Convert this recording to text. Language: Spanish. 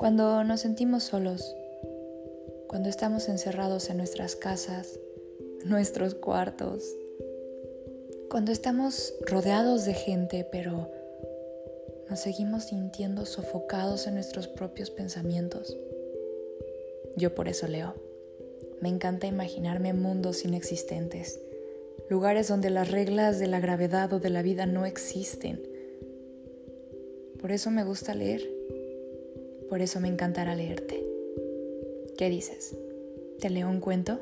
Cuando nos sentimos solos, cuando estamos encerrados en nuestras casas, nuestros cuartos, cuando estamos rodeados de gente, pero nos seguimos sintiendo sofocados en nuestros propios pensamientos. Yo por eso leo. Me encanta imaginarme mundos inexistentes, lugares donde las reglas de la gravedad o de la vida no existen. Por eso me gusta leer. Por eso me encantará leerte. ¿Qué dices? ¿Te leo un cuento?